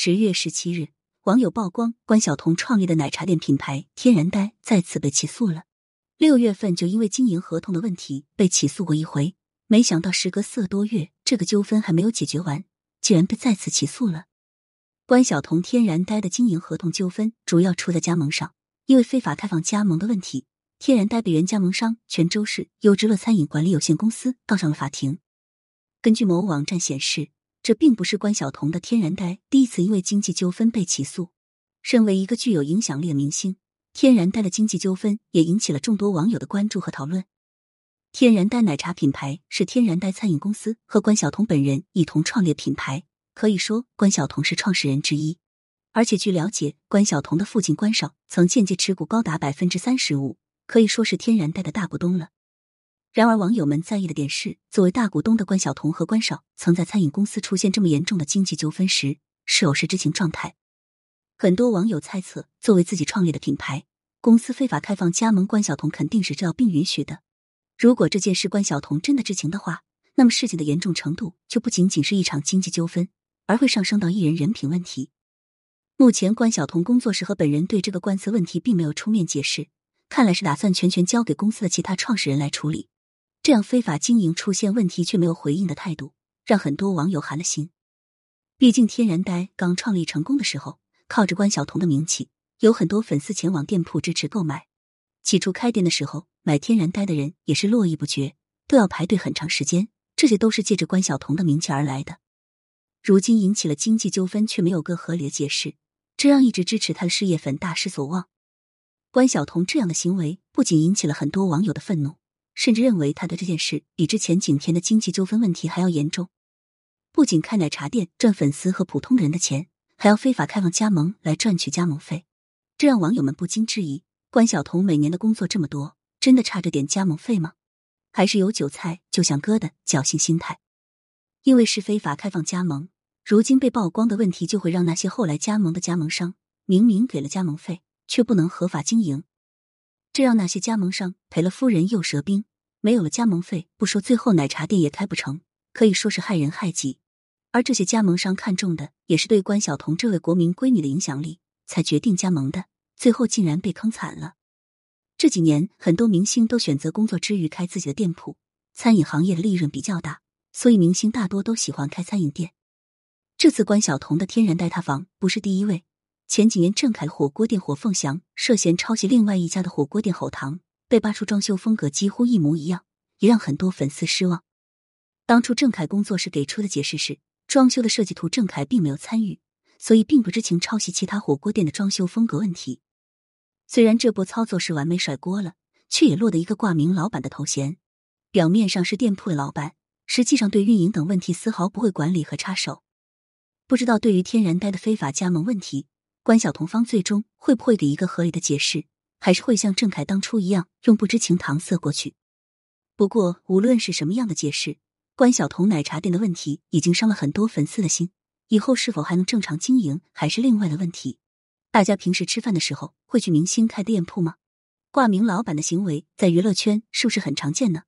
十月十七日，网友曝光关晓彤创立的奶茶店品牌“天然呆”再次被起诉了。六月份就因为经营合同的问题被起诉过一回，没想到时隔四个多月，这个纠纷还没有解决完，竟然被再次起诉了。关晓彤“天然呆”的经营合同纠纷主要出在加盟上，因为非法开放加盟的问题，天然呆被原加盟商泉州市优之乐餐饮管理有限公司告上了法庭。根据某网站显示。这并不是关晓彤的天然呆第一次因为经济纠纷被起诉。身为一个具有影响力的明星，天然呆的经济纠纷也引起了众多网友的关注和讨论。天然呆奶茶品牌是天然呆餐饮公司和关晓彤本人一同创立品牌，可以说关晓彤是创始人之一。而且据了解，关晓彤的父亲关少曾间接持股高达百分之三十五，可以说是天然呆的大股东了。然而，网友们在意的点是，作为大股东的关晓彤和关少，曾在餐饮公司出现这么严重的经济纠纷时，是否是知情状态？很多网友猜测，作为自己创立的品牌，公司非法开放加盟，关晓彤肯定是知道并允许的。如果这件事关晓彤真的知情的话，那么事情的严重程度就不仅仅是一场经济纠纷，而会上升到艺人人品问题。目前，关晓彤工作室和本人对这个官司问题并没有出面解释，看来是打算全权交给公司的其他创始人来处理。这样非法经营出现问题却没有回应的态度，让很多网友寒了心。毕竟天然呆刚创立成功的时候，靠着关晓彤的名气，有很多粉丝前往店铺支持购买。起初开店的时候，买天然呆的人也是络绎不绝，都要排队很长时间。这些都是借着关晓彤的名气而来的。如今引起了经济纠纷，却没有个合理的解释，这让一直支持他的事业粉大失所望。关晓彤这样的行为，不仅引起了很多网友的愤怒。甚至认为他的这件事比之前景甜的经济纠纷问题还要严重。不仅开奶茶店赚粉丝和普通人的钱，还要非法开放加盟来赚取加盟费，这让网友们不禁质疑：关晓彤每年的工作这么多，真的差这点加盟费吗？还是有韭菜就想割的侥幸心态？因为是非法开放加盟，如今被曝光的问题就会让那些后来加盟的加盟商明明给了加盟费，却不能合法经营。这让那些加盟商赔了夫人又折兵，没有了加盟费，不说最后奶茶店也开不成，可以说是害人害己。而这些加盟商看中的也是对关晓彤这位国民闺女的影响力，才决定加盟的，最后竟然被坑惨了。这几年很多明星都选择工作之余开自己的店铺，餐饮行业的利润比较大，所以明星大多都喜欢开餐饮店。这次关晓彤的天然呆塌房不是第一位。前几年，郑恺火锅店火凤祥涉嫌抄袭另外一家的火锅店吼堂，被扒出装修风格几乎一模一样，也让很多粉丝失望。当初郑恺工作室给出的解释是，装修的设计图郑恺并没有参与，所以并不知情抄袭其他火锅店的装修风格问题。虽然这波操作是完美甩锅了，却也落得一个挂名老板的头衔。表面上是店铺的老板，实际上对运营等问题丝毫不会管理和插手。不知道对于天然呆的非法加盟问题。关晓彤方最终会不会给一个合理的解释，还是会像郑恺当初一样用不知情搪塞过去？不过无论是什么样的解释，关晓彤奶茶店的问题已经伤了很多粉丝的心，以后是否还能正常经营还是另外的问题。大家平时吃饭的时候会去明星开店铺吗？挂名老板的行为在娱乐圈是不是很常见呢？